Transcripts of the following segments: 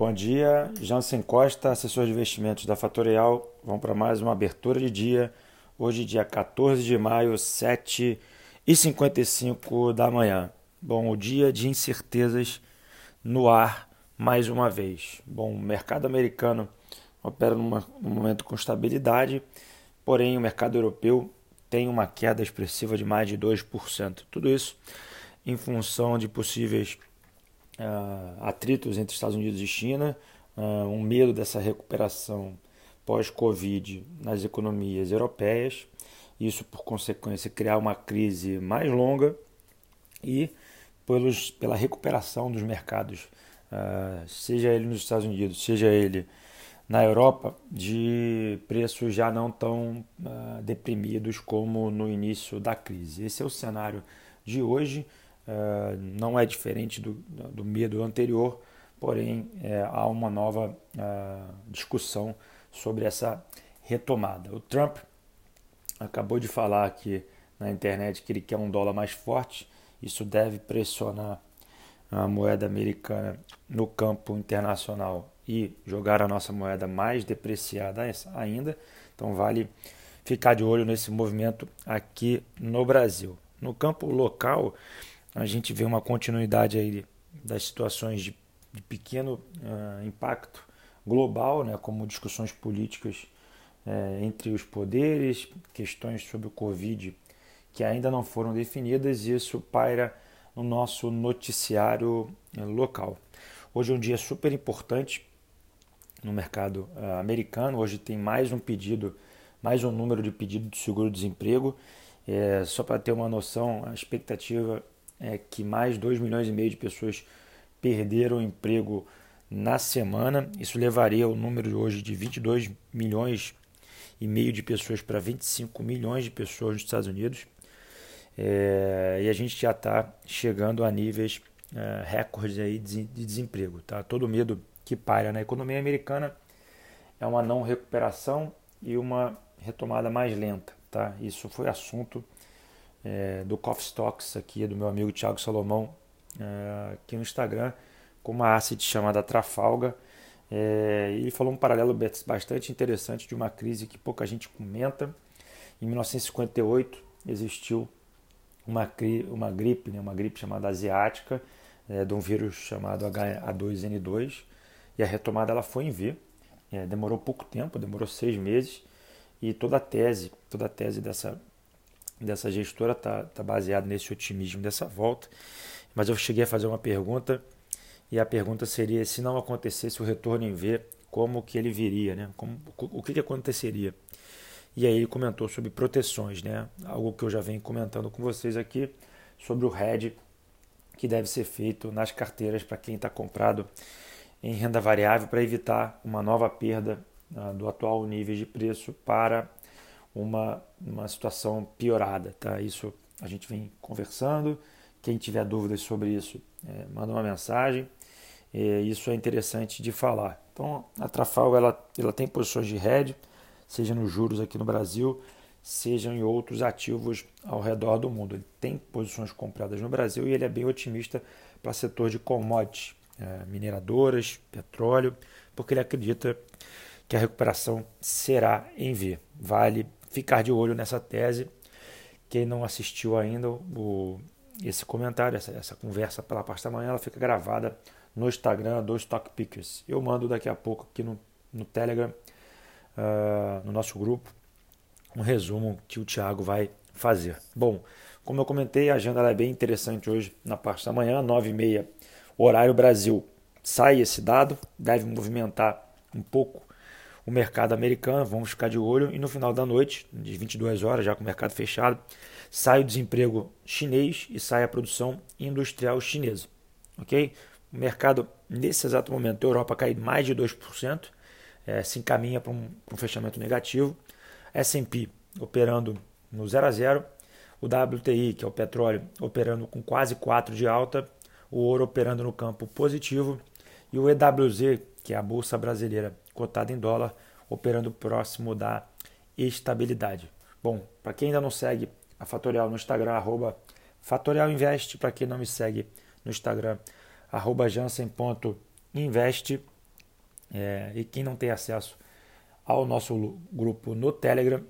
Bom dia, Jansen Costa, assessor de investimentos da Fatorial. Vamos para mais uma abertura de dia. Hoje, dia 14 de maio, 7h55 da manhã. Bom, o dia de incertezas no ar mais uma vez. Bom, o mercado americano opera num momento com estabilidade, porém o mercado europeu tem uma queda expressiva de mais de 2%. Tudo isso em função de possíveis atritos entre Estados Unidos e China, uh, um medo dessa recuperação pós-Covid nas economias europeias, isso por consequência criar uma crise mais longa e pelos, pela recuperação dos mercados, uh, seja ele nos Estados Unidos, seja ele na Europa, de preços já não tão deprimidos como no início da crise. Esse é o cenário de hoje. Uh, não é diferente do, do medo anterior, porém é, há uma nova uh, discussão sobre essa retomada. O Trump acabou de falar aqui na internet que ele quer um dólar mais forte, isso deve pressionar a moeda americana no campo internacional e jogar a nossa moeda mais depreciada ainda. Então vale ficar de olho nesse movimento aqui no Brasil. No campo local, a gente vê uma continuidade aí das situações de, de pequeno uh, impacto global, né, como discussões políticas uh, entre os poderes, questões sobre o Covid que ainda não foram definidas, e isso paira no nosso noticiário uh, local. Hoje é um dia super importante no mercado americano. Hoje tem mais um pedido, mais um número de pedido de seguro-desemprego. É, só para ter uma noção, a expectativa é que mais 2 milhões e meio de pessoas perderam o emprego na semana. Isso levaria o número de hoje de 22 milhões e meio de pessoas para 25 milhões de pessoas nos Estados Unidos. É, e a gente já está chegando a níveis é, recordes aí de, de desemprego. Tá? Todo medo que paira na economia americana é uma não recuperação e uma retomada mais lenta. Tá? Isso foi assunto é, do Coffee Stocks aqui, do meu amigo Thiago Salomão, é, aqui no Instagram, com uma asset chamada Trafalga. É, ele falou um paralelo bastante interessante de uma crise que pouca gente comenta. Em 1958 existiu uma, uma gripe, né, uma gripe chamada asiática, é, de um vírus chamado H2N2, e a retomada ela foi em V. É, demorou pouco tempo, demorou seis meses, e toda a tese, toda a tese dessa dessa gestora está tá baseado nesse otimismo dessa volta. Mas eu cheguei a fazer uma pergunta e a pergunta seria se não acontecesse o retorno em V, como que ele viria, né? Como, o que, que aconteceria? E aí ele comentou sobre proteções, né? Algo que eu já venho comentando com vocês aqui sobre o hedge que deve ser feito nas carteiras para quem está comprado em renda variável para evitar uma nova perda uh, do atual nível de preço para uma, uma situação piorada. Tá? Isso a gente vem conversando. Quem tiver dúvidas sobre isso, é, manda uma mensagem. É, isso é interessante de falar. Então, a Trafalgar ela, ela tem posições de hedge, seja nos juros aqui no Brasil, seja em outros ativos ao redor do mundo. Ele tem posições compradas no Brasil e ele é bem otimista para setor de commodities, é, mineradoras, petróleo, porque ele acredita que a recuperação será em V. Vale ficar de olho nessa tese. Quem não assistiu ainda o, esse comentário, essa, essa conversa pela parte da manhã, ela fica gravada no Instagram do Stock Pickers. Eu mando daqui a pouco aqui no, no Telegram, uh, no nosso grupo, um resumo que o Thiago vai fazer. Bom, como eu comentei, a agenda é bem interessante hoje na parte da manhã, 9h30, horário Brasil. Sai esse dado, deve movimentar um pouco o mercado americano, vamos ficar de olho. E no final da noite, de 22 horas, já com o mercado fechado, sai o desemprego chinês e sai a produção industrial chinesa. Ok? O mercado, nesse exato momento, a Europa cai mais de 2%, é, se encaminha para um, um fechamento negativo. S&P operando no 0 a 0, o WTI, que é o petróleo, operando com quase 4 de alta, o ouro operando no campo positivo e o EWZ, que é a bolsa brasileira cotada em dólar, operando próximo da estabilidade. Bom, para quem ainda não segue a Fatorial no Instagram, arroba Fatorial Invest, para quem não me segue no Instagram, arroba jansen.invest. É, eh, e quem não tem acesso ao nosso grupo no Telegram,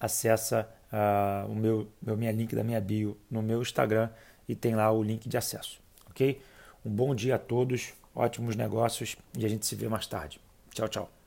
acessa uh, o meu, meu minha link da minha bio no meu Instagram e tem lá o link de acesso, ok? Um bom dia a todos ótimos negócios e a gente se vê mais tarde. Tchau, tchau.